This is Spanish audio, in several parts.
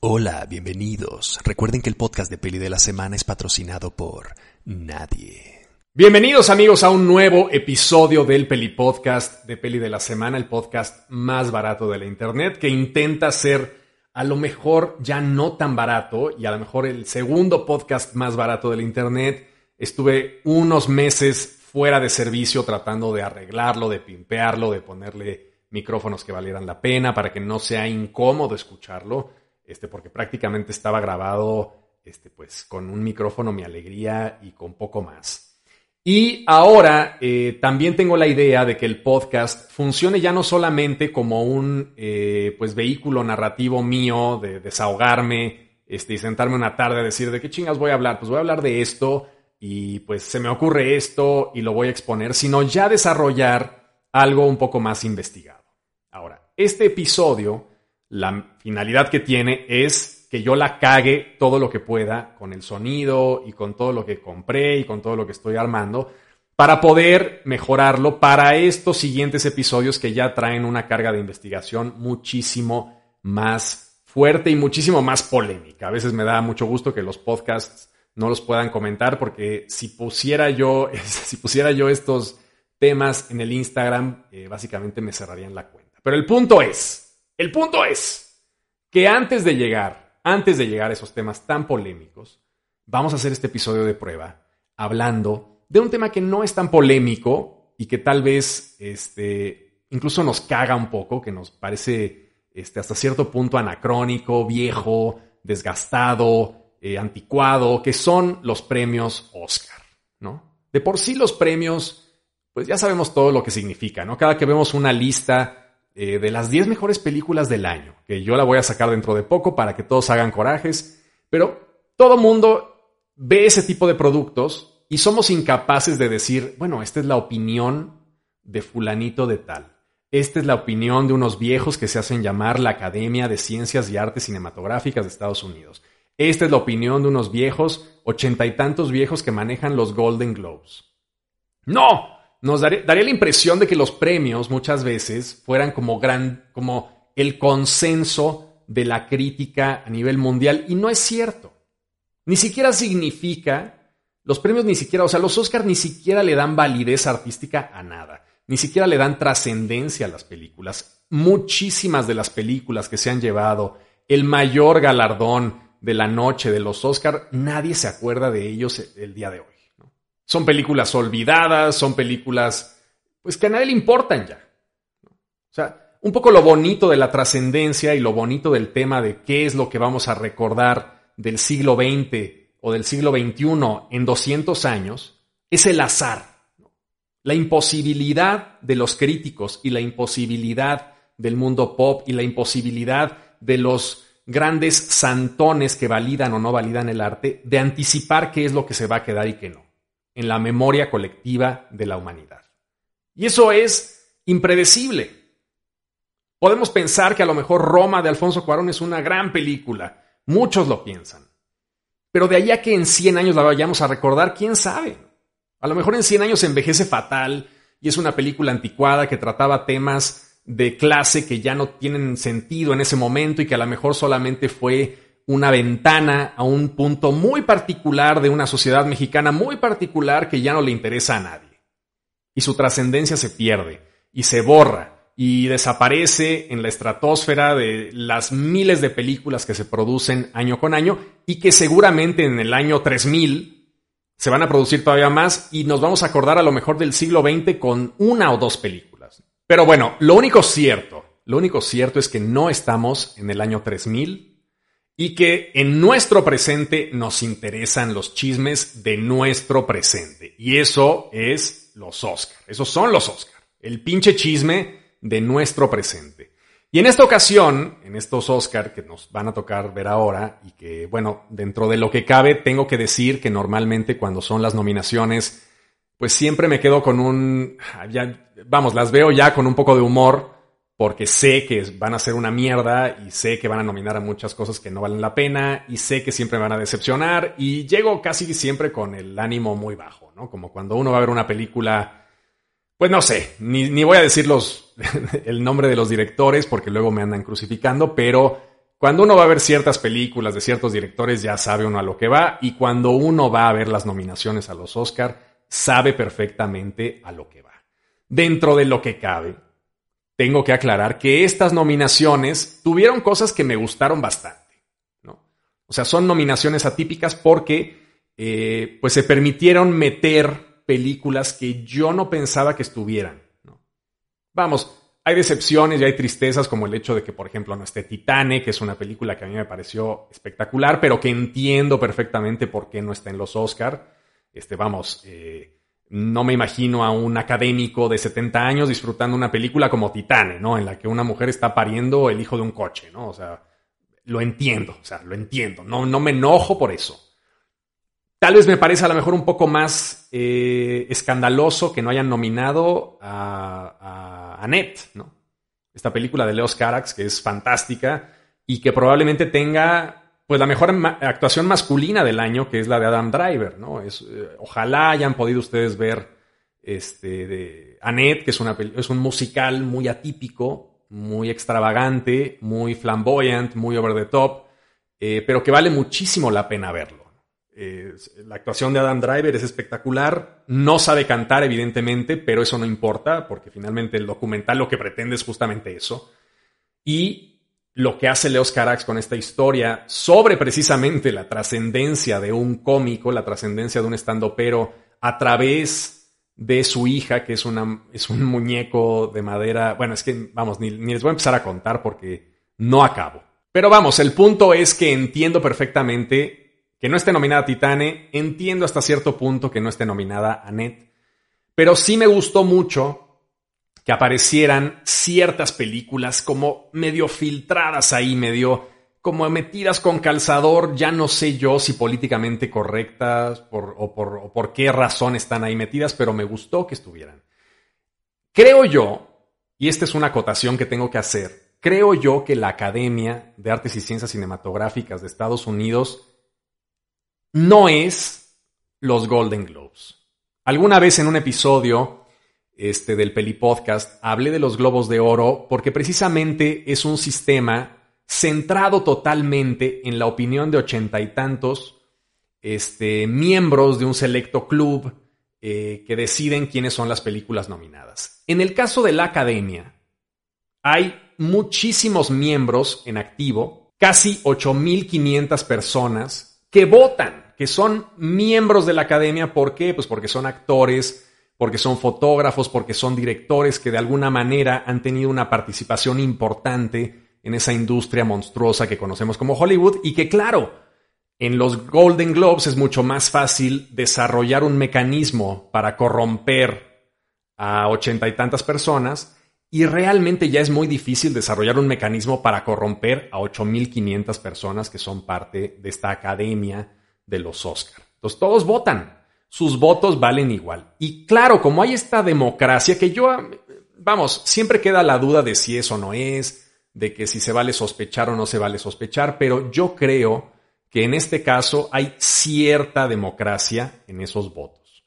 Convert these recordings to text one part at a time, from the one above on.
Hola, bienvenidos. Recuerden que el podcast de Peli de la Semana es patrocinado por nadie. Bienvenidos amigos a un nuevo episodio del Peli Podcast de Peli de la Semana, el podcast más barato de la Internet que intenta ser a lo mejor ya no tan barato y a lo mejor el segundo podcast más barato de la Internet. Estuve unos meses fuera de servicio tratando de arreglarlo, de pimpearlo, de ponerle micrófonos que valieran la pena para que no sea incómodo escucharlo este, porque prácticamente estaba grabado este, pues, con un micrófono, mi alegría y con poco más. Y ahora eh, también tengo la idea de que el podcast funcione ya no solamente como un eh, pues, vehículo narrativo mío de desahogarme este, y sentarme una tarde a decir de qué chingas voy a hablar. Pues voy a hablar de esto y pues se me ocurre esto y lo voy a exponer, sino ya desarrollar algo un poco más investigado. Ahora, este episodio la finalidad que tiene es que yo la cague todo lo que pueda con el sonido y con todo lo que compré y con todo lo que estoy armando para poder mejorarlo para estos siguientes episodios que ya traen una carga de investigación muchísimo más fuerte y muchísimo más polémica. A veces me da mucho gusto que los podcasts no los puedan comentar porque si pusiera yo, si pusiera yo estos temas en el Instagram, eh, básicamente me cerrarían la cuenta. Pero el punto es, el punto es que antes de llegar, antes de llegar a esos temas tan polémicos, vamos a hacer este episodio de prueba hablando de un tema que no es tan polémico y que tal vez este, incluso nos caga un poco, que nos parece este, hasta cierto punto anacrónico, viejo, desgastado, eh, anticuado, que son los premios Oscar, ¿no? De por sí los premios, pues ya sabemos todo lo que significa, ¿no? Cada que vemos una lista eh, de las 10 mejores películas del año, que yo la voy a sacar dentro de poco para que todos hagan corajes, pero todo mundo ve ese tipo de productos y somos incapaces de decir, bueno, esta es la opinión de fulanito de tal. Esta es la opinión de unos viejos que se hacen llamar la Academia de Ciencias y Artes Cinematográficas de Estados Unidos. Esta es la opinión de unos viejos, ochenta y tantos viejos que manejan los Golden Globes. No, nos daría, la impresión de que los premios muchas veces fueran como gran, como el consenso de la crítica a nivel mundial y no es cierto. Ni siquiera significa, los premios ni siquiera, o sea, los Oscars ni siquiera le dan validez artística a nada, ni siquiera le dan trascendencia a las películas. Muchísimas de las películas que se han llevado el mayor galardón de la noche de los Oscars, nadie se acuerda de ellos el día de hoy. Son películas olvidadas, son películas pues que a nadie le importan ya. O sea, un poco lo bonito de la trascendencia y lo bonito del tema de qué es lo que vamos a recordar del siglo XX o del siglo XXI en 200 años es el azar. La imposibilidad de los críticos y la imposibilidad del mundo pop y la imposibilidad de los grandes santones que validan o no validan el arte de anticipar qué es lo que se va a quedar y qué no en la memoria colectiva de la humanidad. Y eso es impredecible. Podemos pensar que a lo mejor Roma de Alfonso Cuarón es una gran película. Muchos lo piensan. Pero de allá que en 100 años la vayamos a recordar, quién sabe. A lo mejor en 100 años envejece fatal y es una película anticuada que trataba temas de clase que ya no tienen sentido en ese momento y que a lo mejor solamente fue una ventana a un punto muy particular de una sociedad mexicana muy particular que ya no le interesa a nadie. Y su trascendencia se pierde y se borra y desaparece en la estratosfera de las miles de películas que se producen año con año y que seguramente en el año 3000 se van a producir todavía más y nos vamos a acordar a lo mejor del siglo XX con una o dos películas. Pero bueno, lo único cierto, lo único cierto es que no estamos en el año 3000 y que en nuestro presente nos interesan los chismes de nuestro presente. Y eso es los Oscar. Esos son los Oscar. El pinche chisme de nuestro presente. Y en esta ocasión, en estos Oscar que nos van a tocar ver ahora, y que, bueno, dentro de lo que cabe, tengo que decir que normalmente cuando son las nominaciones, pues siempre me quedo con un, vamos, las veo ya con un poco de humor, porque sé que van a ser una mierda y sé que van a nominar a muchas cosas que no valen la pena y sé que siempre van a decepcionar y llego casi siempre con el ánimo muy bajo, ¿no? Como cuando uno va a ver una película, pues no sé, ni, voy a decir los, el nombre de los directores porque luego me andan crucificando, pero cuando uno va a ver ciertas películas de ciertos directores ya sabe uno a lo que va y cuando uno va a ver las nominaciones a los Oscar sabe perfectamente a lo que va. Dentro de lo que cabe, tengo que aclarar que estas nominaciones tuvieron cosas que me gustaron bastante. ¿no? O sea, son nominaciones atípicas porque eh, pues se permitieron meter películas que yo no pensaba que estuvieran. Vamos, hay decepciones y hay tristezas como el hecho de que, por ejemplo, no esté Titane, que es una película que a mí me pareció espectacular, pero que entiendo perfectamente por qué no está en los Oscar. Este, vamos, eh, no me imagino a un académico de 70 años disfrutando una película como Titane, ¿no? En la que una mujer está pariendo el hijo de un coche, ¿no? O sea, lo entiendo, o sea, lo entiendo. No, no me enojo por eso. Tal vez me parece a lo mejor un poco más eh, escandaloso que no hayan nominado a, a Annette, ¿no? Esta película de Leos Carax, que es fantástica y que probablemente tenga pues la mejor actuación masculina del año, que es la de Adam Driver, ¿no? Es, eh, ojalá hayan podido ustedes ver este, de Annette, que es, una, es un musical muy atípico, muy extravagante, muy flamboyant, muy over the top, eh, pero que vale muchísimo la pena verlo. la actuación de Adam Driver es espectacular, no sabe cantar evidentemente, pero eso no importa, porque finalmente el documental lo que pretende es justamente eso. Y lo que hace Leos Carax con esta historia sobre precisamente la trascendencia de un cómico, la trascendencia de un estandopero a través de su hija, que es, una, es un muñeco de madera. Bueno, es que, vamos, ni, ni les voy a empezar a contar porque no acabo. Pero vamos, el punto es que entiendo perfectamente que no esté nominada Titane, entiendo hasta cierto punto que no esté nominada Annette, pero sí me gustó mucho que aparecieran ciertas películas como medio filtradas ahí, medio como metidas con calzador, ya no sé yo si políticamente correctas o, por, o por qué razón están ahí metidas, pero me gustó que estuvieran. Creo yo, y esta es una acotación que tengo que hacer, creo yo que la Academia de Artes y Ciencias Cinematográficas de Estados Unidos no es los Golden Globes. Alguna vez en un episodio este, del Peli Podcast, hablé de los globos de oro porque precisamente es un sistema centrado totalmente en la opinión de ochenta y tantos este, miembros de un selecto club eh, que deciden quiénes son las películas nominadas. En el caso de la academia, hay muchísimos miembros en activo, casi 8.500 personas que votan, que son miembros de la academia. ¿Por qué? Pues porque son actores, porque son fotógrafos, porque son directores que de alguna manera han tenido una participación importante en esa industria monstruosa que conocemos como Hollywood y que claro, en los Golden Globes es mucho más fácil desarrollar un mecanismo para corromper a ochenta y tantas personas y realmente ya es muy difícil desarrollar un mecanismo para corromper a 8.500 personas que son parte de esta academia de los Oscar. Entonces todos votan, sus votos valen igual. Y claro, como hay esta democracia que yo, vamos, siempre queda la duda de si eso no es, de que si se vale sospechar o no se vale sospechar, pero yo creo que en este caso hay cierta democracia en esos votos.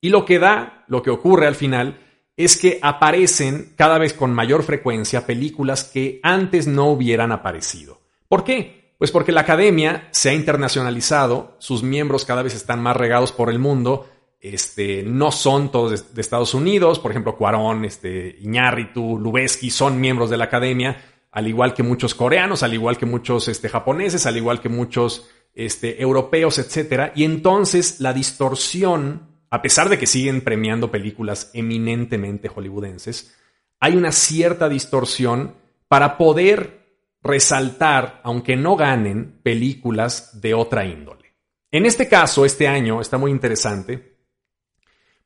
Y lo que da, lo que ocurre al final, es que aparecen cada vez con mayor frecuencia películas que antes no hubieran aparecido. ¿Por qué? Pues porque la academia se ha internacionalizado, sus miembros cada vez están más regados por el mundo, este, no son todos de, Estados Unidos, por ejemplo, Cuarón, este, Iñárritu, Lubeski son miembros de la academia, al igual que muchos coreanos, al igual que muchos este, japoneses, al igual que muchos este, europeos, etc. Y entonces la distorsión, a pesar de que siguen premiando películas eminentemente hollywoodenses, hay una cierta distorsión para poder resaltar, aunque no ganen, películas de otra índole. En este caso, este año está muy interesante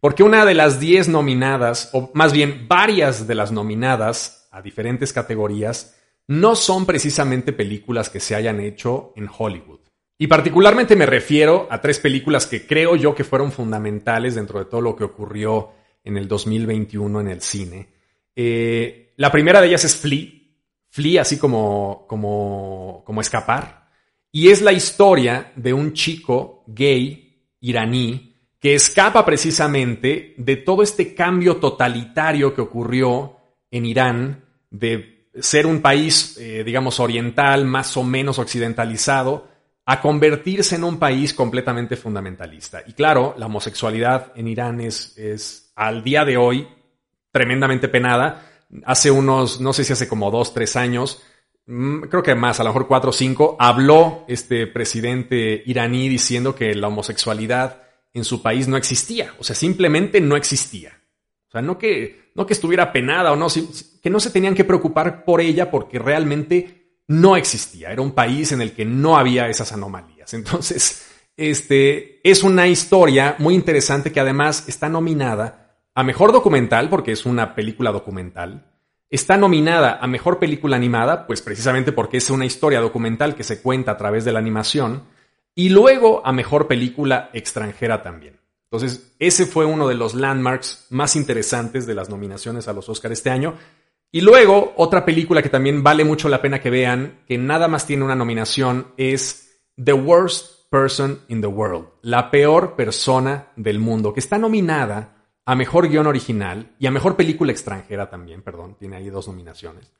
porque una de las 10 nominadas, o más bien varias de las nominadas a diferentes categorías, no son precisamente películas que se hayan hecho en Hollywood. Y particularmente me refiero a tres películas que creo yo que fueron fundamentales dentro de todo lo que ocurrió en el 2021 en el cine. Eh, la primera de ellas es Flea, Flee así como, como, como escapar. Y es la historia de un chico gay iraní que escapa precisamente de todo este cambio totalitario que ocurrió en Irán de ser un país, eh, digamos, oriental, más o menos occidentalizado, a convertirse en un país completamente fundamentalista. Y claro, la homosexualidad en Irán es, es al día de hoy tremendamente penada. Hace unos, no sé si hace como dos, tres años, mm, creo que más, a lo mejor cuatro o cinco, habló este presidente iraní diciendo que la homosexualidad en su país no existía. O sea, simplemente no existía. O sea, no que, no que estuviera penada o no, que no se tenían que preocupar por ella porque realmente no existía. Era un país en el que no había esas anomalías. Entonces, este es una historia muy interesante que además está nominada a mejor documental, porque es una película documental. Está nominada a mejor película animada, pues precisamente porque es una historia documental que se cuenta a través de la animación. Y luego a mejor película extranjera también. Entonces, ese fue uno de los landmarks más interesantes de las nominaciones a los Oscars este año. Y luego, otra película que también vale mucho la pena que vean, que nada más tiene una nominación, es The Worst Person in the World, la peor persona del mundo, que está nominada a Mejor Guión Original y a Mejor Película Extranjera también, perdón, tiene ahí dos nominaciones.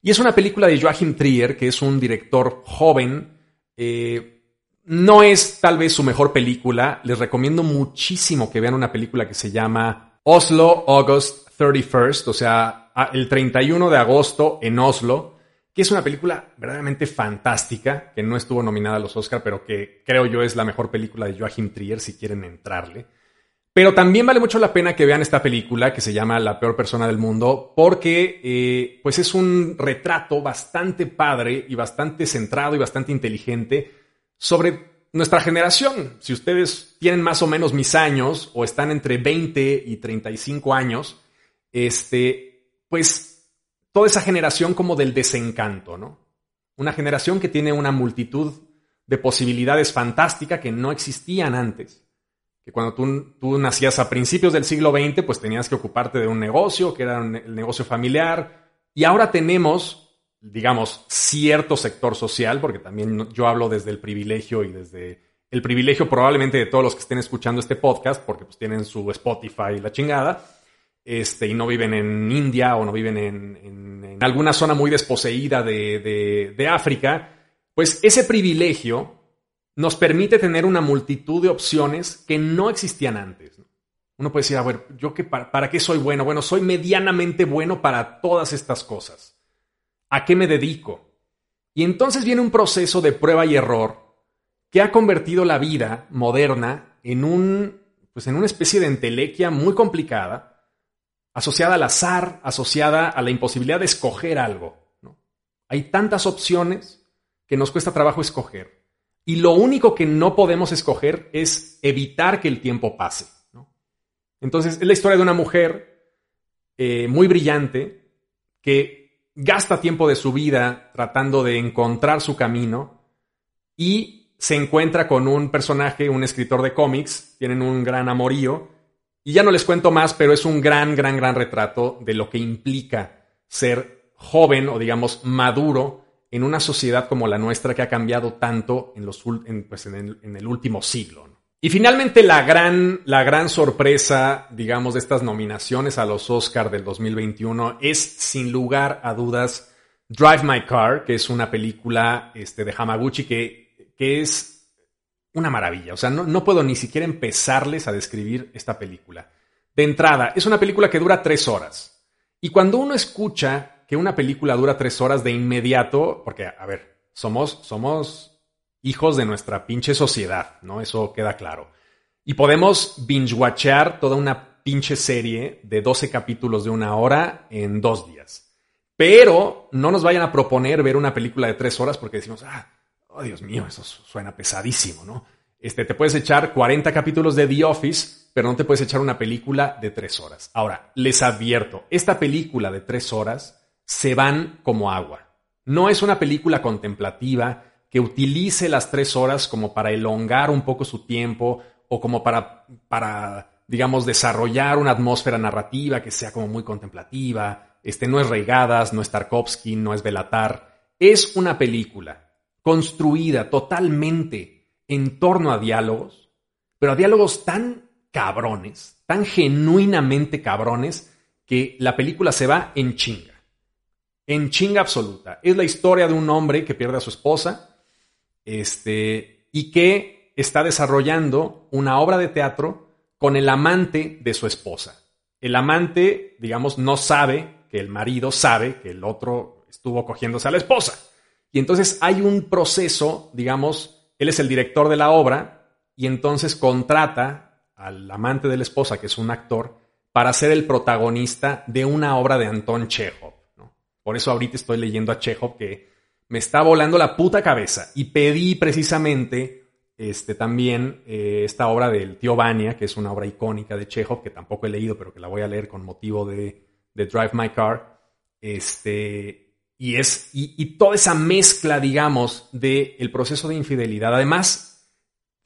Y es una película de Joachim Trier, que es un director joven. Eh, no es tal vez su mejor película. Les recomiendo muchísimo que vean una película que se llama Oslo August 31st, o sea, el 31 de agosto en Oslo, que es una película verdaderamente fantástica, que no estuvo nominada a los Oscar, pero que creo yo es la mejor película de Joachim Trier si quieren entrarle. Pero también vale mucho la pena que vean esta película que se llama La peor persona del mundo, porque eh, pues es un retrato bastante padre y bastante centrado y bastante inteligente sobre nuestra generación. Si ustedes tienen más o menos mis años o están entre 20 y 35 años, este, pues toda esa generación como del desencanto, ¿no? Una generación que tiene una multitud de posibilidades fantásticas que no existían antes. Que cuando tú, tú, nacías a principios del siglo XX, pues tenías que ocuparte de un negocio, que era el negocio familiar. Y ahora tenemos, digamos, cierto sector social, porque también yo hablo desde el privilegio y desde el privilegio probablemente de todos los que estén escuchando este podcast, porque pues tienen su Spotify la chingada este, y no viven en India o no viven en, alguna zona muy desposeída de, África, pues ese privilegio nos permite tener una multitud de opciones que no existían antes. Uno puede decir, a ver, ¿yo qué, para, qué soy bueno? Bueno, soy medianamente bueno para todas estas cosas. ¿A qué me dedico? Y entonces viene un proceso de prueba y error que ha convertido la vida moderna en, un, pues en una especie de entelequia muy complicada asociada al azar, asociada a la imposibilidad de escoger algo. Hay tantas opciones que nos cuesta trabajo escoger. Y lo único que no podemos escoger es evitar que el tiempo pase. Entonces, es la historia de una mujer eh, muy brillante que gasta tiempo de su vida tratando de encontrar su camino y se encuentra con un personaje, un escritor de cómics, tienen un gran amorío y ya no les cuento más, pero es un gran, gran, gran retrato de lo que implica ser joven o digamos maduro en una sociedad como la nuestra que ha cambiado tanto en, los, pues, en, el, último siglo. Y finalmente la gran, la gran sorpresa, digamos, de estas nominaciones a los Oscar del 2021 es sin lugar a dudas Drive My Car, que es una película este, de Hamaguchi que, que es una maravilla. O sea, no, puedo ni siquiera empezarles a describir esta película. De entrada, es una película que dura tres horas. Y cuando uno escucha que una película dura tres horas de inmediato, porque, a ver, somos, somos hijos de nuestra pinche sociedad, ¿no? Eso queda claro. Y podemos binge-watchear toda una pinche serie de 12 capítulos de una hora en dos días. Pero no nos vayan a proponer ver una película de tres horas porque decimos, ah, oh Dios mío, eso suena pesadísimo, ¿no? Este, te puedes echar 40 capítulos de The Office, pero no te puedes echar una película de tres horas. Ahora, les advierto, esta película de tres horas se van como agua. No es una película contemplativa que utilice las tres horas como para elongar un poco su tiempo o como para, para digamos, desarrollar una atmósfera narrativa que sea como muy contemplativa. Este no es Reigadas, no es Tarkovsky, no es Belatar. Es una película construida totalmente en torno a diálogos, pero a diálogos tan cabrones, tan genuinamente cabrones, que la película se va en chinga. En chinga absoluta. Es la historia de un hombre que pierde a su esposa este, y que está desarrollando una obra de teatro con el amante de su esposa. El amante, digamos, no sabe que el marido sabe que el otro estuvo cogiéndose a la esposa. Y entonces hay un proceso, digamos, él es el director de la obra y entonces contrata al amante de la esposa, que es un actor, para ser el protagonista de una obra de Anton Chekhov. Por eso ahorita estoy leyendo a Chekhov que me está volando la puta cabeza y pedí precisamente este, también eh, esta obra del tío Vania, que es una obra icónica de Chekhov, que tampoco he leído, pero que la voy a leer con motivo de, Drive My Car. Este, y, es, y, toda esa mezcla, digamos, del el proceso de infidelidad. Además,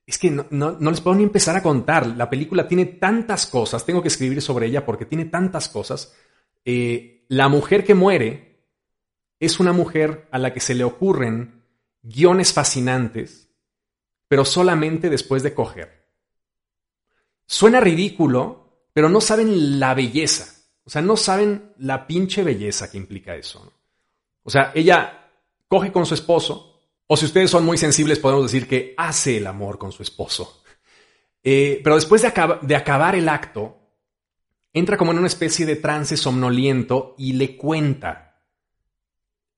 es que no, no, les puedo ni empezar a contar. La película tiene tantas cosas, tengo que escribir sobre ella porque tiene tantas cosas. Eh, la mujer que muere es una mujer a la que se le ocurren guiones fascinantes, pero solamente después de coger. Suena ridículo, pero no saben la belleza. O sea, no saben la pinche belleza que implica eso. O sea, ella coge con su esposo, o si ustedes son muy sensibles, podemos decir que hace el amor con su esposo. Eh, pero después de, de acabar el acto, entra como en una especie de trance somnoliento y le cuenta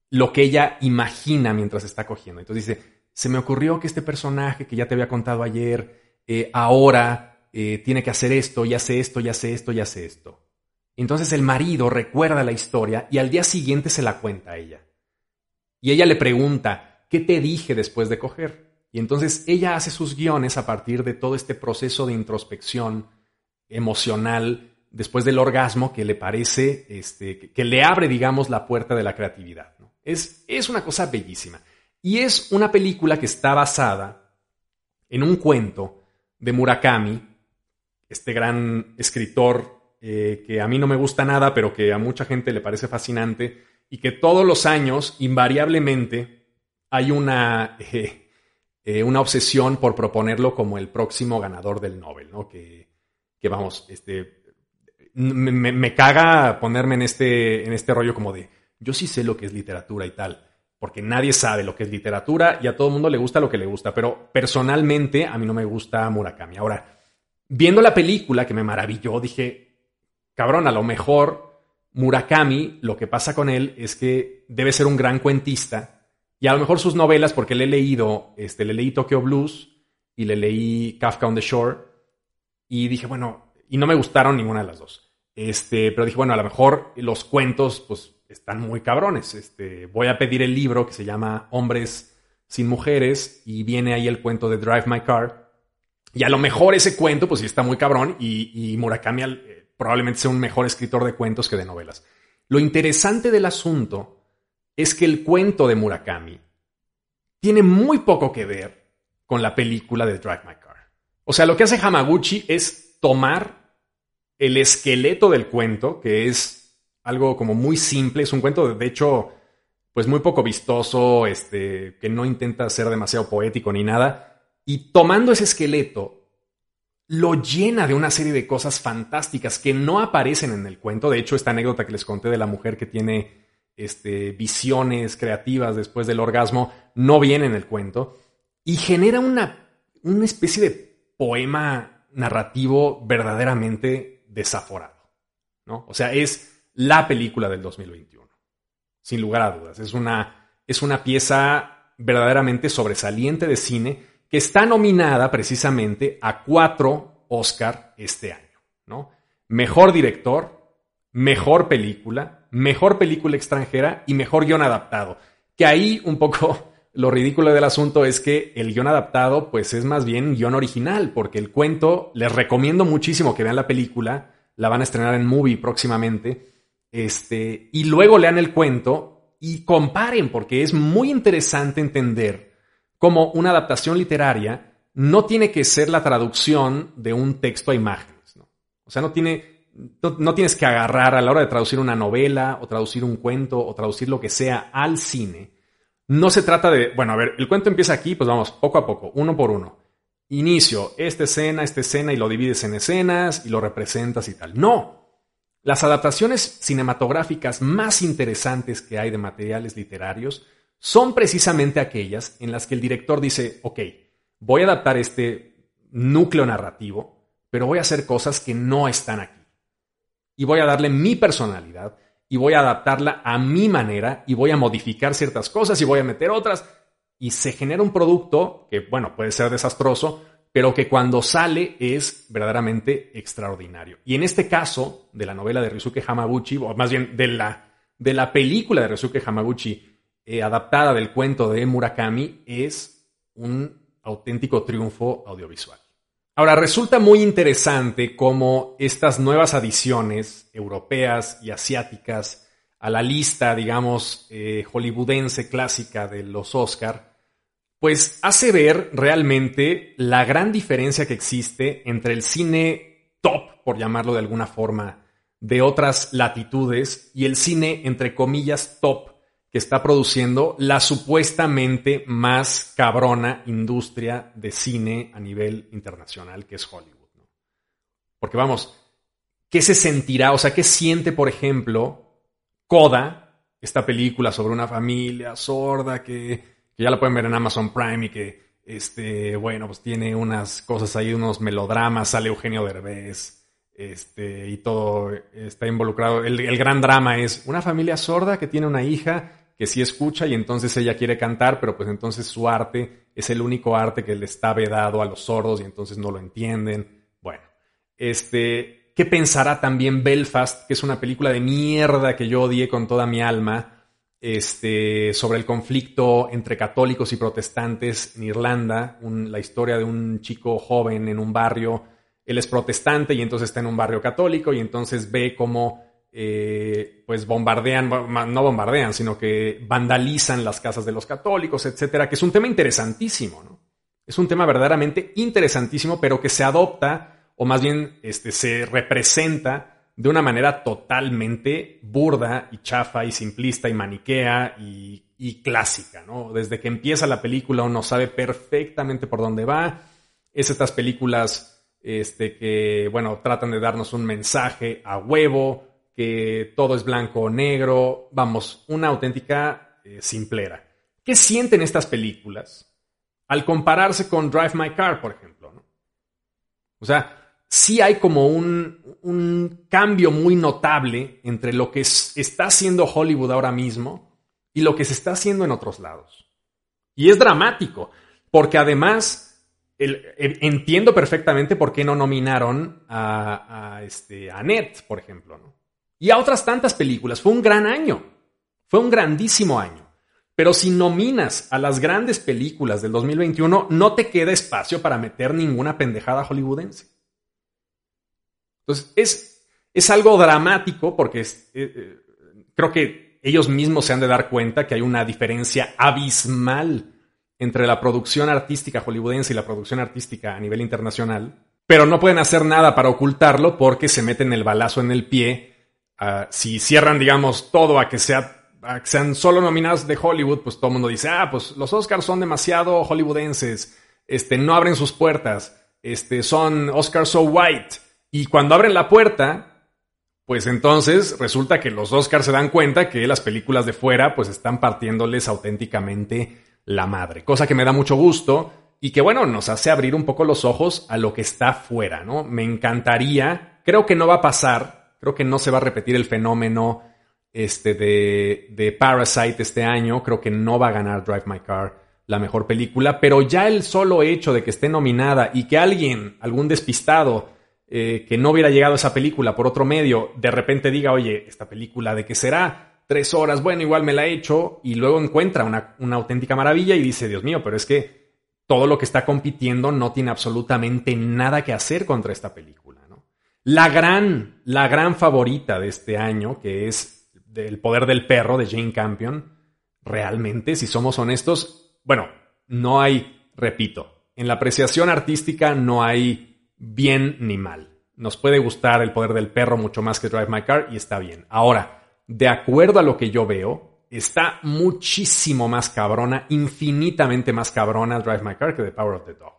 lo que ella imagina mientras está cogiendo. Entonces dice, se me ocurrió que este personaje que ya te había contado ayer, eh, ahora eh, tiene que hacer esto, y hace esto, y hace esto, y hace esto. Entonces el marido recuerda la historia y al día siguiente se la cuenta a ella. Y ella le pregunta, ¿qué te dije después de coger? Y entonces ella hace sus guiones a partir de todo este proceso de introspección emocional después del orgasmo que le parece, este, que, le abre, digamos, la puerta de la creatividad. Es, es una cosa bellísima. Y es una película que está basada en un cuento de Murakami, este gran escritor eh, que a mí no me gusta nada, pero que a mucha gente le parece fascinante, y que todos los años, invariablemente, hay una, eh, eh, una obsesión por proponerlo como el próximo ganador del Nobel, ¿no? Que, que vamos, este, me, caga ponerme en este, en este rollo como de, yo sí sé lo que es literatura y tal, porque nadie sabe lo que es literatura y a todo el mundo le gusta lo que le gusta, pero personalmente a mí no me gusta Murakami. Ahora, viendo la película que me maravilló, dije, cabrón, a lo mejor Murakami, lo que pasa con él es que debe ser un gran cuentista y a lo mejor sus novelas, porque le he leído, este, le leí Tokyo Blues y le leí Kafka on the Shore y dije, bueno, y no me gustaron ninguna de las dos. Este, pero dije, bueno, a lo mejor los cuentos pues están muy cabrones. Este, voy a pedir el libro que se llama Hombres sin mujeres y viene ahí el cuento de Drive My Car. Y a lo mejor ese cuento pues sí está muy cabrón y, Murakami eh, probablemente sea un mejor escritor de cuentos que de novelas. Lo interesante del asunto es que el cuento de Murakami tiene muy poco que ver con la película de Drive My Car. O sea, lo que hace Hamaguchi es tomar el esqueleto del cuento, que es algo como muy simple, es un cuento de hecho pues muy poco vistoso, este, que no intenta ser demasiado poético ni nada, y tomando ese esqueleto lo llena de una serie de cosas fantásticas que no aparecen en el cuento. De hecho, esta anécdota que les conté de la mujer que tiene este, visiones creativas después del orgasmo no viene en el cuento y genera una, una especie de poema narrativo verdaderamente desaforado. ¿no? O sea, es la película del 2021, sin lugar a dudas. Es una, es una pieza verdaderamente sobresaliente de cine que está nominada precisamente a cuatro Oscar este año. ¿no? Mejor director, mejor película, mejor película extranjera y mejor guion adaptado. Que ahí un poco lo ridículo del asunto es que el guion adaptado, pues es más bien guion original, porque el cuento, les recomiendo muchísimo que vean la película, la van a estrenar en movie próximamente, este, y luego lean el cuento y comparen, porque es muy interesante entender cómo una adaptación literaria no tiene que ser la traducción de un texto a imágenes. ¿no? O sea, no tiene, no, tienes que agarrar a la hora de traducir una novela o traducir un cuento o traducir lo que sea al cine no se trata de, bueno, a ver, el cuento empieza aquí, pues vamos, poco a poco, uno por uno. Inicio, esta escena, esta escena, y lo divides en escenas y lo representas y tal. No. Las adaptaciones cinematográficas más interesantes que hay de materiales literarios son precisamente aquellas en las que el director dice, ok, voy a adaptar este núcleo narrativo, pero voy a hacer cosas que no están aquí. Y voy a darle mi personalidad y voy a adaptarla a mi manera y voy a modificar ciertas cosas y voy a meter otras. Y se genera un producto que, bueno, puede ser desastroso, pero que cuando sale es verdaderamente extraordinario. Y en este caso de la novela de Ryusuke Hamaguchi, o más bien de la, de la película de Ryusuke Hamaguchi eh, adaptada del cuento de Murakami, es un auténtico triunfo audiovisual. Ahora, resulta muy interesante cómo estas nuevas adiciones europeas y asiáticas a la lista, digamos, eh, hollywoodense clásica de los Oscar, pues hace ver realmente la gran diferencia que existe entre el cine top, por llamarlo de alguna forma, de otras latitudes y el cine, entre comillas, top que está produciendo la supuestamente más cabrona industria de cine a nivel internacional, que es Hollywood. Porque vamos, ¿qué se sentirá? O sea, ¿qué siente, por ejemplo, Coda, esta película sobre una familia sorda que, que ya la pueden ver en Amazon Prime y que, este, bueno, pues tiene unas cosas ahí, unos melodramas, sale Eugenio Derbez, este, y todo está involucrado. El, el, gran drama es una familia sorda que tiene una hija que sí escucha y entonces ella quiere cantar, pero pues entonces su arte es el único arte que le está vedado a los sordos y entonces no lo entienden. Bueno, este, ¿qué pensará también Belfast, que es una película de mierda que yo odié con toda mi alma, este, sobre el conflicto entre católicos y protestantes en Irlanda, la historia de un chico joven en un barrio, él es protestante y entonces está en un barrio católico y entonces ve cómo eh, pues bombardean, no bombardean, sino que vandalizan las casas de los católicos, etcétera, que es un tema interesantísimo, ¿no? Es un tema verdaderamente interesantísimo, pero que se adopta, o más bien este, se representa de una manera totalmente burda y chafa y simplista y maniquea y, clásica, ¿no? Desde que empieza la película uno sabe perfectamente por dónde va. Es estas películas este, que, bueno, tratan de darnos un mensaje a huevo, que todo es blanco o negro, vamos, una auténtica eh, simplera. ¿Qué sienten estas películas al compararse con Drive My Car, por ejemplo? O sea, sí hay como un, un cambio muy notable entre lo que está haciendo Hollywood ahora mismo y lo que se está haciendo en otros lados. Y es dramático, porque además entiendo perfectamente por qué no nominaron a, este, a por ejemplo. ¿no? y a otras tantas películas. Fue un gran año. Fue un grandísimo año. Pero si nominas a las grandes películas del 2021, no te queda espacio para meter ninguna pendejada hollywoodense. Entonces, es, es algo dramático porque eh, eh, creo que ellos mismos se han de dar cuenta que hay una diferencia abismal entre la producción artística hollywoodense y la producción artística a nivel internacional, pero no pueden hacer nada para ocultarlo porque se meten el balazo en el pie si cierran, digamos, todo a que, sea, sean solo nominados de Hollywood, pues todo el mundo dice, ah, pues los Oscars son demasiado hollywoodenses, este, no abren sus puertas, este, son Oscars so white. Y cuando abren la puerta, pues entonces resulta que los Oscars se dan cuenta que las películas de fuera pues están partiéndoles auténticamente la madre. Cosa que me da mucho gusto y que bueno, nos hace abrir un poco los ojos a lo que está fuera, ¿no? Me encantaría, creo que no va a pasar, Creo que no se va a repetir el fenómeno este, de, de Parasite este año. Creo que no va a ganar Drive My Car la mejor película, pero ya el solo hecho de que esté nominada y que alguien, algún despistado, eh, que no hubiera llegado esa película por otro medio, de repente diga, oye, esta película de qué será, tres horas, bueno, igual me la he hecho, y luego encuentra una, una auténtica maravilla y dice, Dios mío, pero es que todo lo que está compitiendo no tiene absolutamente nada que hacer contra esta película. La gran, la gran favorita de este año, que es El poder del perro de Jane Campion, realmente, si somos honestos, bueno, no hay, repito, en la apreciación artística no hay bien ni mal. Nos puede gustar el poder del perro mucho más que Drive My Car y está bien. Ahora, de acuerdo a lo que yo veo, está muchísimo más cabrona, infinitamente más cabrona Drive My Car que The Power of the Dog.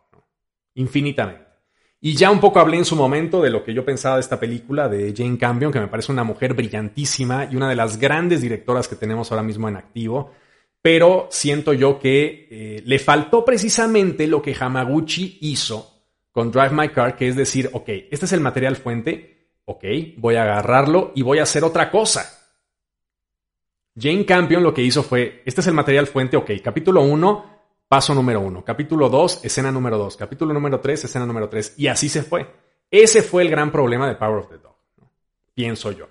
Infinitamente. Y ya un poco hablé en su momento de lo que yo pensaba de esta película de Jane Campion, que me parece una mujer brillantísima y una de las grandes directoras que tenemos ahora mismo en activo. Pero siento yo que eh, le faltó precisamente lo que Hamaguchi hizo con Drive My Car, que es decir, ok, este es el material fuente, ok, voy a agarrarlo y voy a hacer otra cosa. Jane Campion lo que hizo fue, este es el material fuente, ok, capítulo 1, paso número 1, capítulo 2, escena número 2, capítulo número 3, escena número 3, y así se fue. Ese fue el gran problema de Power of the Dog, pienso yo.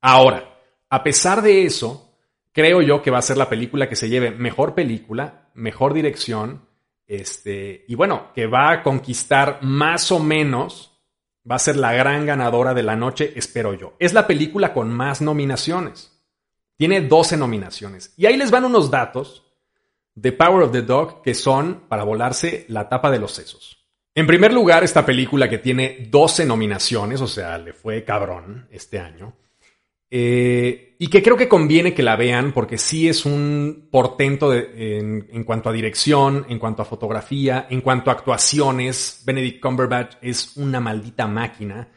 Ahora, a pesar de eso, creo yo que va a ser la película que se lleve mejor película, mejor dirección, este, y bueno, que va a conquistar más o menos, va a ser la gran ganadora de la noche, espero yo. Es la película con más nominaciones. Tiene 12 nominaciones. Y ahí les van unos datos de Power of the Dog que son para volarse la tapa de los sesos. En primer lugar, esta película que tiene 12 nominaciones, o sea, le fue cabrón este año, eh, y que creo que conviene que la vean porque sí es un portento en, en, cuanto a dirección, en cuanto a fotografía, en cuanto a actuaciones. Benedict Cumberbatch es una maldita máquina.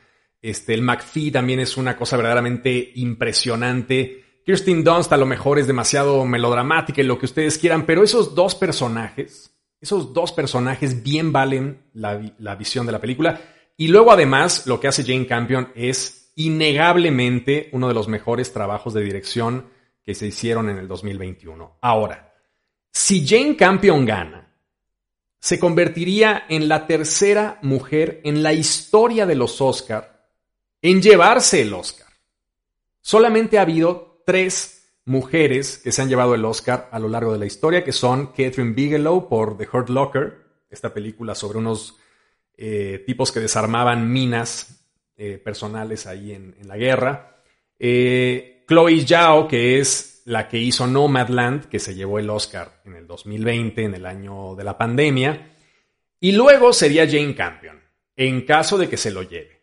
Este, el McPhee también es una cosa verdaderamente impresionante. Kirsten Dunst a lo mejor es demasiado melodramática y lo que ustedes quieran, pero esos dos personajes, esos dos personajes bien valen la, la visión de la película. Y luego además lo que hace Jane Campion es innegablemente uno de los mejores trabajos de dirección que se hicieron en el 2021. Ahora, si Jane Campion gana, se convertiría en la tercera mujer en la historia de los Oscar en llevarse el Oscar. Solamente ha habido tres mujeres que se han llevado el Oscar a lo largo de la historia, que son Catherine Bigelow por The Hurt Locker, esta película sobre unos eh, tipos que desarmaban minas eh, personales ahí en, la guerra. Eh, Chloe Zhao, que es la que hizo Nomadland, que se llevó el Oscar en el 2020, en el año de la pandemia. Y luego sería Jane Campion, en caso de que se lo lleve.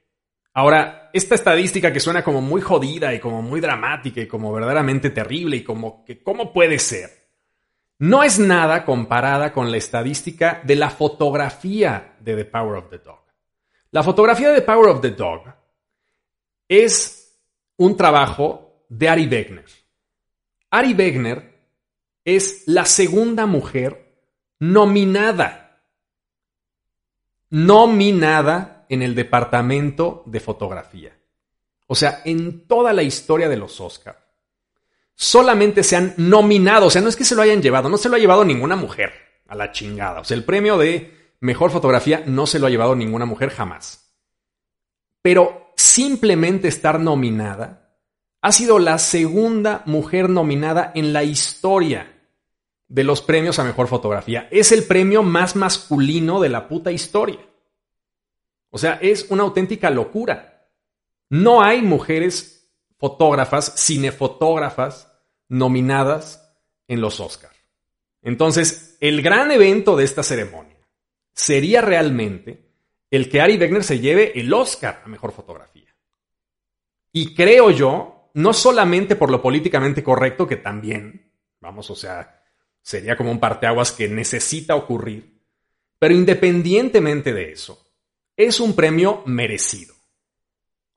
Ahora, esta estadística que suena como muy jodida y como muy dramática y como verdaderamente terrible y como que cómo puede ser, no es nada comparada con la estadística de la fotografía de The Power of the Dog. La fotografía de Power of the Dog es un trabajo de Ari Wegner. Ari Wegner es la segunda mujer nominada. Nominada en el departamento de fotografía. O sea, en toda la historia de los Oscar, solamente se han nominado, o sea, no es que se lo hayan llevado, no se lo ha llevado ninguna mujer a la chingada. O sea, el premio de mejor fotografía no se lo ha llevado ninguna mujer jamás. Pero simplemente estar nominada ha sido la segunda mujer nominada en la historia de los premios a mejor fotografía. Es el premio más masculino de la puta historia. O sea, es una auténtica locura. No hay mujeres fotógrafas, cinefotógrafas nominadas en los Oscars. Entonces, el gran evento de esta ceremonia sería realmente el que Ari Wegner se lleve el Oscar a mejor fotografía. Y creo yo, no solamente por lo políticamente correcto, que también, vamos, o sea, sería como un parteaguas que necesita ocurrir, pero independientemente de eso, es un premio merecido.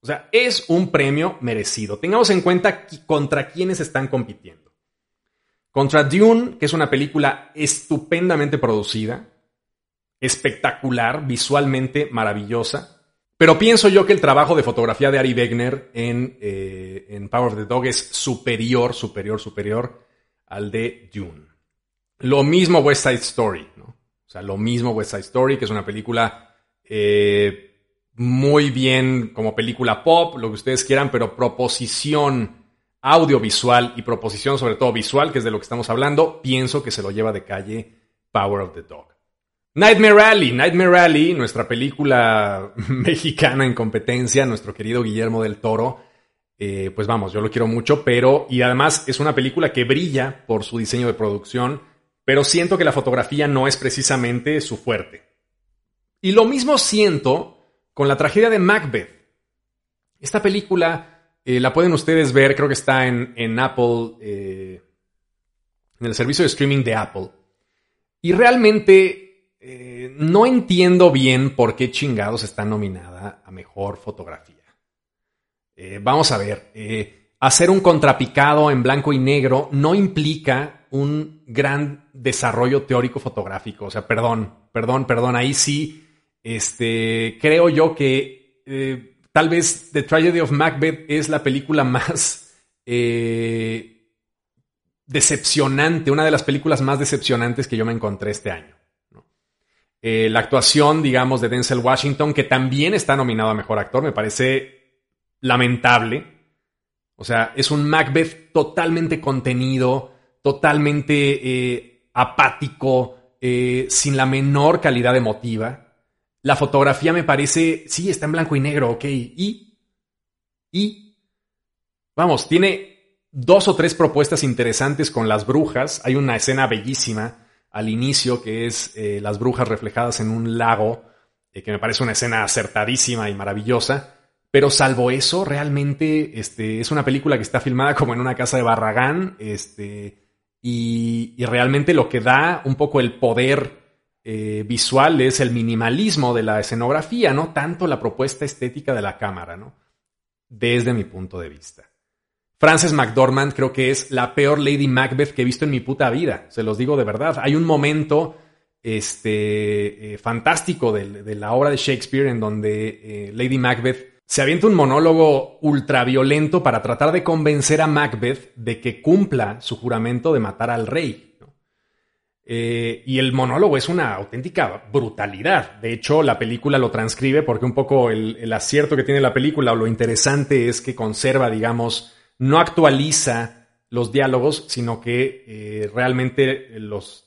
O sea, es un premio merecido. Tengamos en cuenta contra quiénes están compitiendo. Contra Dune, que es una película estupendamente producida, espectacular, visualmente maravillosa. Pero pienso yo que el trabajo de fotografía de Ari Wegner en, eh, en Power of the Dog es superior, superior, superior al de Dune. Lo mismo West Side Story, ¿no? O sea, lo mismo West Side Story, que es una película eh, muy bien como película pop, lo que ustedes quieran, pero proposición audiovisual y proposición sobre todo visual, que es de lo que estamos hablando, pienso que se lo lleva de calle Power of the Dog. Nightmare Rally, Nightmare Rally, nuestra película mexicana en competencia, nuestro querido Guillermo del Toro, eh, pues vamos, yo lo quiero mucho, pero y además es una película que brilla por su diseño de producción, pero siento que la fotografía no es precisamente su fuerte. Y lo mismo siento con la tragedia de Macbeth. Esta película eh, la pueden ustedes ver, creo que está en, Apple, eh, en el servicio de streaming de Apple. Y realmente no entiendo bien por qué chingados está nominada a mejor fotografía. Eh, vamos a ver, eh, hacer un contrapicado en blanco y negro no implica un gran desarrollo teórico fotográfico. O sea, perdón, perdón, perdón, ahí sí, este, creo yo que eh, tal vez The Tragedy of Macbeth es la película más decepcionante, una de las películas más decepcionantes que yo me encontré este año. La actuación, digamos, de Denzel Washington, que también está nominado a Mejor Actor, me parece lamentable. O sea, es un Macbeth totalmente contenido, totalmente eh, apático, eh, sin la menor calidad emotiva. La fotografía me parece, sí, está en blanco y negro, ok. Y, y, vamos, tiene dos o tres propuestas interesantes con las brujas. Hay una escena bellísima al inicio que es eh, las brujas reflejadas en un lago, que me parece una escena acertadísima y maravillosa. Pero salvo eso, realmente este, es una película que está filmada como en una casa de Barragán. Este, y, realmente lo que da un poco el poder eh, visual es el minimalismo de la escenografía, no tanto la propuesta estética de la cámara, ¿no? Desde mi punto de vista. Frances McDormand creo que es la peor Lady Macbeth que he visto en mi puta vida. Se los digo de verdad. Hay un momento este, eh, fantástico de, la obra de Shakespeare en donde eh, Lady Macbeth se avienta un monólogo ultraviolento para tratar de convencer a Macbeth de que cumpla su juramento de matar al rey. Eh, y el monólogo es una auténtica brutalidad. De hecho, la película lo transcribe porque un poco el, acierto que tiene la película o lo interesante es que conserva, digamos, no actualiza los diálogos, sino que eh, realmente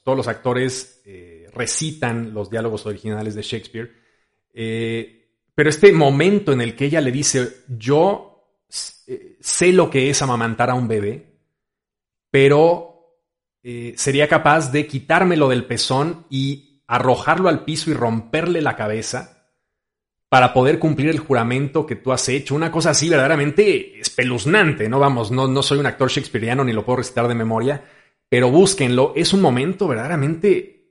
todos los actores eh, recitan los diálogos originales de Shakespeare. Pero este momento en el que ella le dice, yo eh, sé lo que es amamantar a un bebé, pero eh, sería capaz de quitármelo del pezón y arrojarlo al piso y romperle la cabeza para poder cumplir el juramento que tú has hecho. Una cosa así verdaderamente espeluznante, ¿no? Vamos, no, no soy un actor shakespeariano ni lo puedo recitar de memoria, pero búsquenlo. Es un momento verdaderamente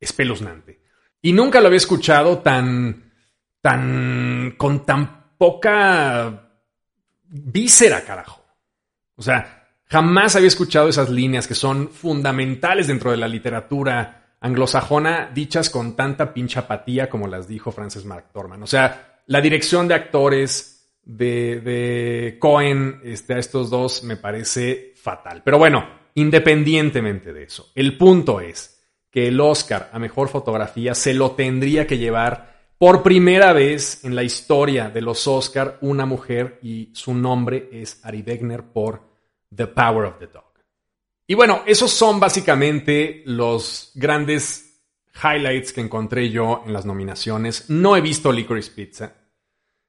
espeluznante. Y nunca lo había escuchado tan tan, con tan poca víscera, carajo. O sea, jamás había escuchado esas líneas que son fundamentales dentro de la literatura anglosajona, dichas con tanta pincha apatía como las dijo Frances McDormand. O sea, la dirección de actores de, de Cohen este, a estos dos me parece fatal. Pero bueno, independientemente de eso, el punto es que el Oscar a Mejor Fotografía se lo tendría que llevar por primera vez en la historia de los Oscar, una mujer y su nombre es Ari Wegner por The Power of the Dog. Y bueno, esos son básicamente los grandes highlights que encontré yo en las nominaciones. No he visto Licorice Pizza.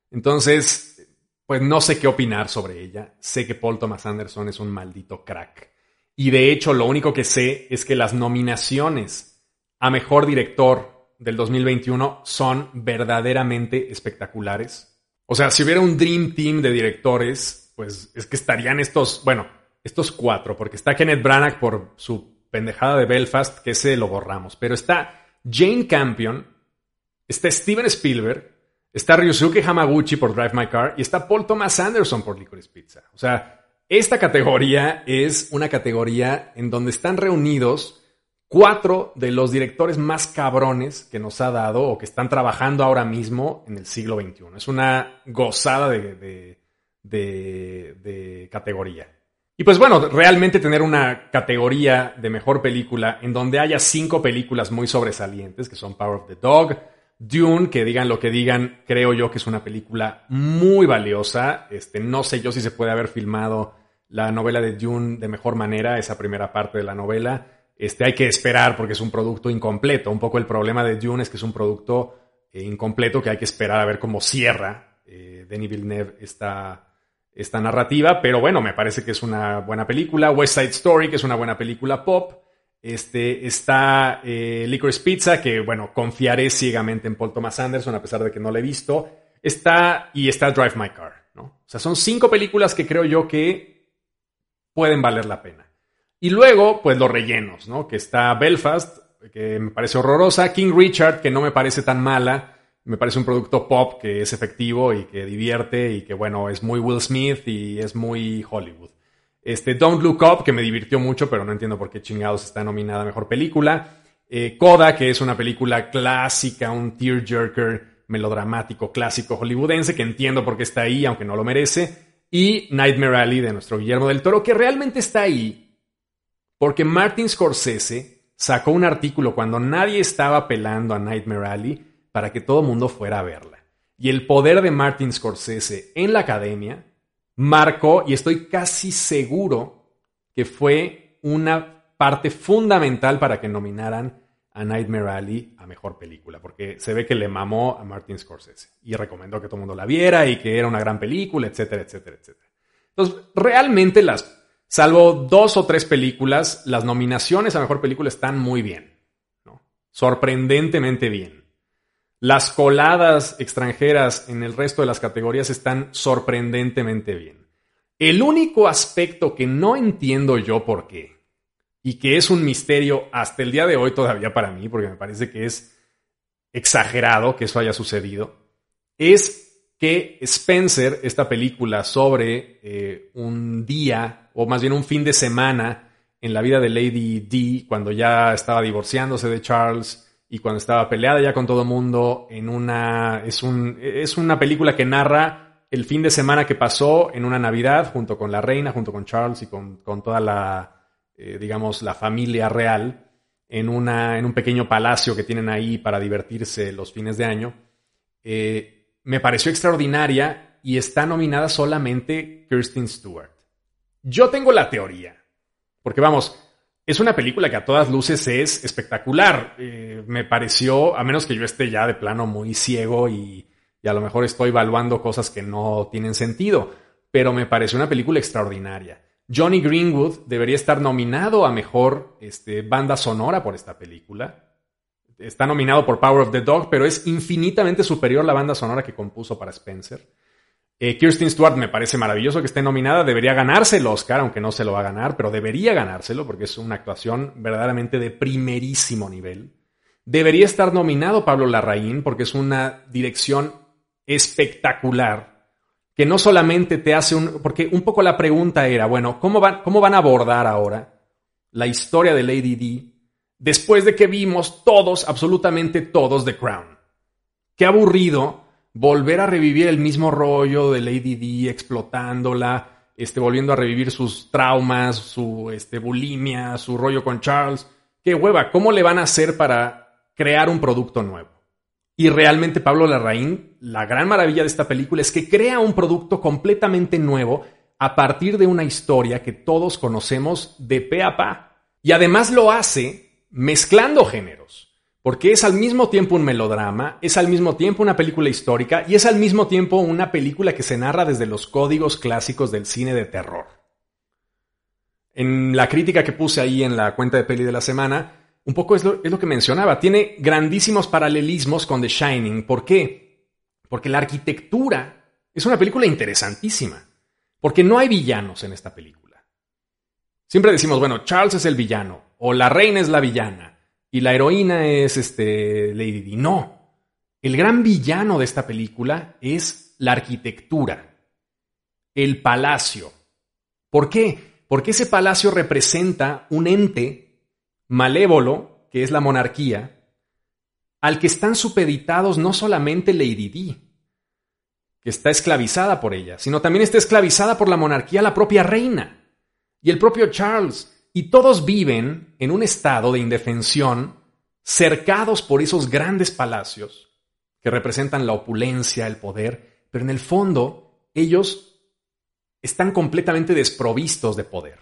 Entonces, pues no sé qué opinar sobre ella. Sé que Paul Thomas Anderson es un maldito crack. Y de hecho, lo único que sé es que las nominaciones a mejor director del 2021 son verdaderamente espectaculares. O sea, si hubiera un Dream Team de directores, pues es que estarían estos, bueno, estos cuatro, porque está Kenneth Branagh por su pendejada de Belfast, que ese lo borramos, pero está Jane Campion, está Steven Spielberg, está Ryusuke Hamaguchi por Drive My Car y está Paul Thomas Anderson por Licorice Pizza. O sea, esta categoría es una categoría en donde están reunidos cuatro de los directores más cabrones que nos ha dado o que están trabajando ahora mismo en el siglo XXI. Es una gozada de, de, categoría. Y pues bueno, realmente tener una categoría de mejor película en donde haya cinco películas muy sobresalientes, que son Power of the Dog, Dune, que digan lo que digan, creo yo que es una película muy valiosa. Este, no sé yo si se puede haber filmado la novela de Dune de mejor manera, esa primera parte de la novela este, hay que esperar porque es un producto incompleto. Un poco el problema de Dune es que es un producto eh, incompleto que hay que esperar a ver cómo cierra eh, Denis Villeneuve esta, esta narrativa. Pero bueno, me parece que es una buena película. West Side Story, que es una buena película pop. Este, está eh, Licorice Pizza, que bueno, confiaré ciegamente en Paul Thomas Anderson a pesar de que no la he visto. Está, y está Drive My Car, ¿no? O sea, son cinco películas que creo yo que pueden valer la pena. Y luego, pues los rellenos, ¿no? Que está Belfast, que me parece horrorosa. King Richard, que no me parece tan mala. Me parece un producto pop que es efectivo y que divierte y que, bueno, es muy Will Smith y es muy Hollywood. Este, Don't Look Up, que me divirtió mucho, pero no entiendo por qué chingados está nominada Mejor Película. Eh, Coda, que es una película clásica, un tearjerker melodramático clásico hollywoodense, que entiendo por qué está ahí, aunque no lo merece. Y Nightmare Alley de nuestro Guillermo del Toro, que realmente está ahí porque Martin Scorsese sacó un artículo cuando nadie estaba pelando a Nightmare Alley para que todo el mundo fuera a verla. Y el poder de Martin Scorsese en la academia marcó, y estoy casi seguro que fue una parte fundamental para que nominaran a Nightmare Alley a mejor película, porque se ve que le mamó a Martin Scorsese y recomendó que todo el mundo la viera y que era una gran película, etcétera, etcétera, etcétera. Entonces, realmente las, salvo dos o tres películas, las nominaciones a mejor película están muy bien, sorprendentemente bien. Las coladas extranjeras en el resto de las categorías están sorprendentemente bien. El único aspecto que no entiendo yo por qué, y que es un misterio hasta el día de hoy todavía para mí, porque me parece que es exagerado que eso haya sucedido, es que Spencer, esta película sobre eh, un día, o más bien un fin de semana en la vida de Lady D, cuando ya estaba divorciándose de Charles, y cuando estaba peleada ya con todo mundo en una es un es una película que narra el fin de semana que pasó en una Navidad junto con la reina, junto con Charles y con, toda la eh, digamos la familia real en una en un pequeño palacio que tienen ahí para divertirse los fines de año. Eh, me pareció extraordinaria y está nominada solamente Kirsten Stewart. Yo tengo la teoría, porque vamos, es una película que a todas luces es espectacular. Eh, me pareció, a menos que yo esté ya de plano muy ciego y, a lo mejor estoy evaluando cosas que no tienen sentido, pero me pareció una película extraordinaria. Johnny Greenwood debería estar nominado a mejor este, banda sonora por esta película. Está nominado por Power of the Dog, pero es infinitamente superior la banda sonora que compuso para Spencer. Eh, Kirsten Stewart me parece maravilloso que esté nominada, debería ganarse el Oscar, aunque no se lo va a ganar, pero debería ganárselo porque es una actuación verdaderamente de primerísimo nivel. Debería estar nominado Pablo Larraín porque es una dirección espectacular, que no solamente te hace un... porque un poco la pregunta era, bueno, ¿cómo van, cómo van a abordar ahora la historia de Lady D después de que vimos todos, absolutamente todos, The Crown? Qué aburrido volver a revivir el mismo rollo de Lady D explotándola, este, volviendo a revivir sus traumas, su este, bulimia, su rollo con Charles. Qué hueva, ¿cómo le van a hacer para crear un producto nuevo? Y realmente Pablo Larraín, la gran maravilla de esta película es que crea un producto completamente nuevo a partir de una historia que todos conocemos de pe a pa. Y además lo hace mezclando géneros porque es al mismo tiempo un melodrama, es al mismo tiempo una película histórica y es al mismo tiempo una película que se narra desde los códigos clásicos del cine de terror. En la crítica que puse ahí en la cuenta de peli de la semana, un poco es lo, que mencionaba, tiene grandísimos paralelismos con The Shining. ¿Por qué? Porque la arquitectura es una película interesantísima, porque no hay villanos en esta película. Siempre decimos, bueno, Charles es el villano, o la reina es la villana, y la heroína es este, Lady Di. No. El gran villano de esta película es la arquitectura, el palacio. ¿Por qué? Porque ese palacio representa un ente malévolo, que es la monarquía, al que están supeditados no solamente Lady Di, que está esclavizada por ella, sino también está esclavizada por la monarquía la propia reina y el propio Charles, y todos viven en un estado de indefensión, cercados por esos grandes palacios que representan la opulencia, el poder, pero en el fondo ellos están completamente desprovistos de poder.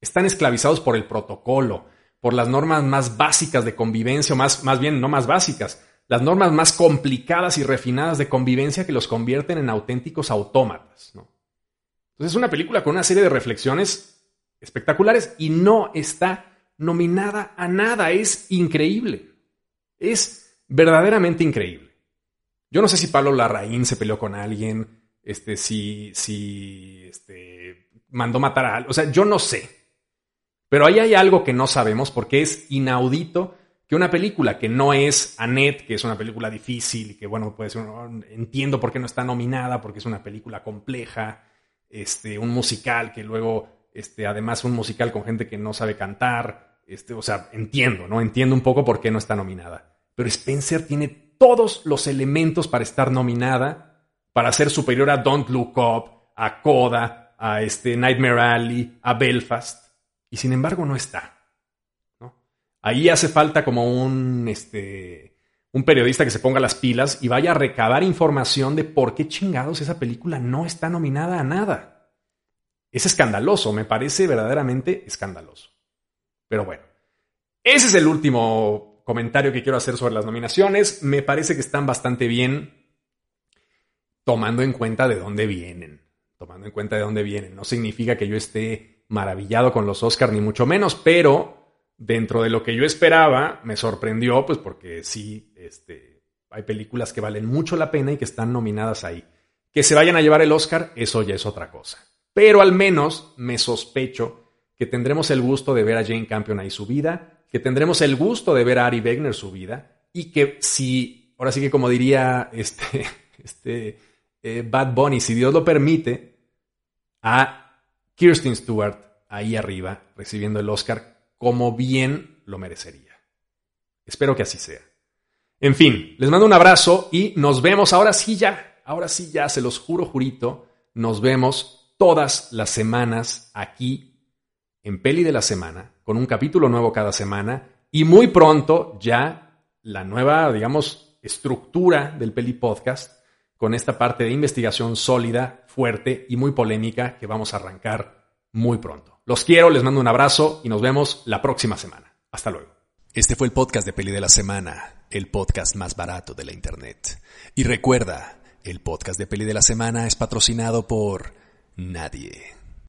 Están esclavizados por el protocolo, por las normas más básicas de convivencia, o más, más bien no más básicas, las normas más complicadas y refinadas de convivencia que los convierten en auténticos autómatas. Entonces es una película con una serie de reflexiones espectaculares y no está nominada a nada. Es increíble. Es verdaderamente increíble. Yo no sé si Pablo Larraín se peleó con alguien, este, si, si este, mandó matar a alguien. O sea, yo no sé. Pero ahí hay algo que no sabemos porque es inaudito que una película que no es Annette, que es una película difícil y que, bueno, puede ser, entiendo por qué no está nominada, porque es una película compleja, este, un musical que luego, este, además un musical con gente que no sabe cantar, este, o sea, entiendo, ¿no? Entiendo un poco por qué no está nominada. Pero Spencer tiene todos los elementos para estar nominada, para ser superior a Don't Look Up, a Coda, a este Nightmare Alley, a Belfast, y sin embargo no está. Ahí hace falta como un, este, un periodista que se ponga las pilas y vaya a recabar información de por qué chingados esa película no está nominada a nada. Es escandaloso, me parece verdaderamente escandaloso. Pero bueno, ese es el último comentario que quiero hacer sobre las nominaciones. Me parece que están bastante bien tomando en cuenta de dónde vienen. Tomando en cuenta de dónde vienen. No significa que yo esté maravillado con los Oscars, ni mucho menos, pero dentro de lo que yo esperaba, me sorprendió, pues porque sí, este, hay películas que valen mucho la pena y que están nominadas ahí. Que se vayan a llevar el Oscar, eso ya es otra cosa. Pero al menos me sospecho que tendremos el gusto de ver a Jane Campion ahí su vida, que tendremos el gusto de ver a Ari Wegner su vida, y que si, ahora sí que como diría este, este eh, Bad Bunny, si Dios lo permite, a Kirsten Stewart ahí arriba recibiendo el Oscar como bien lo merecería. Espero que así sea. En fin, les mando un abrazo y nos vemos ahora sí ya, ahora sí ya, se los juro, jurito, nos vemos todas las semanas aquí en Peli de la Semana, con un capítulo nuevo cada semana y muy pronto ya la nueva, digamos, estructura del Peli Podcast con esta parte de investigación sólida, fuerte y muy polémica que vamos a arrancar muy pronto. Los quiero, les mando un abrazo y nos vemos la próxima semana. Hasta luego. Este fue el podcast de Peli de la Semana, el podcast más barato de la Internet. Y recuerda, el podcast de Peli de la Semana es patrocinado por nadie.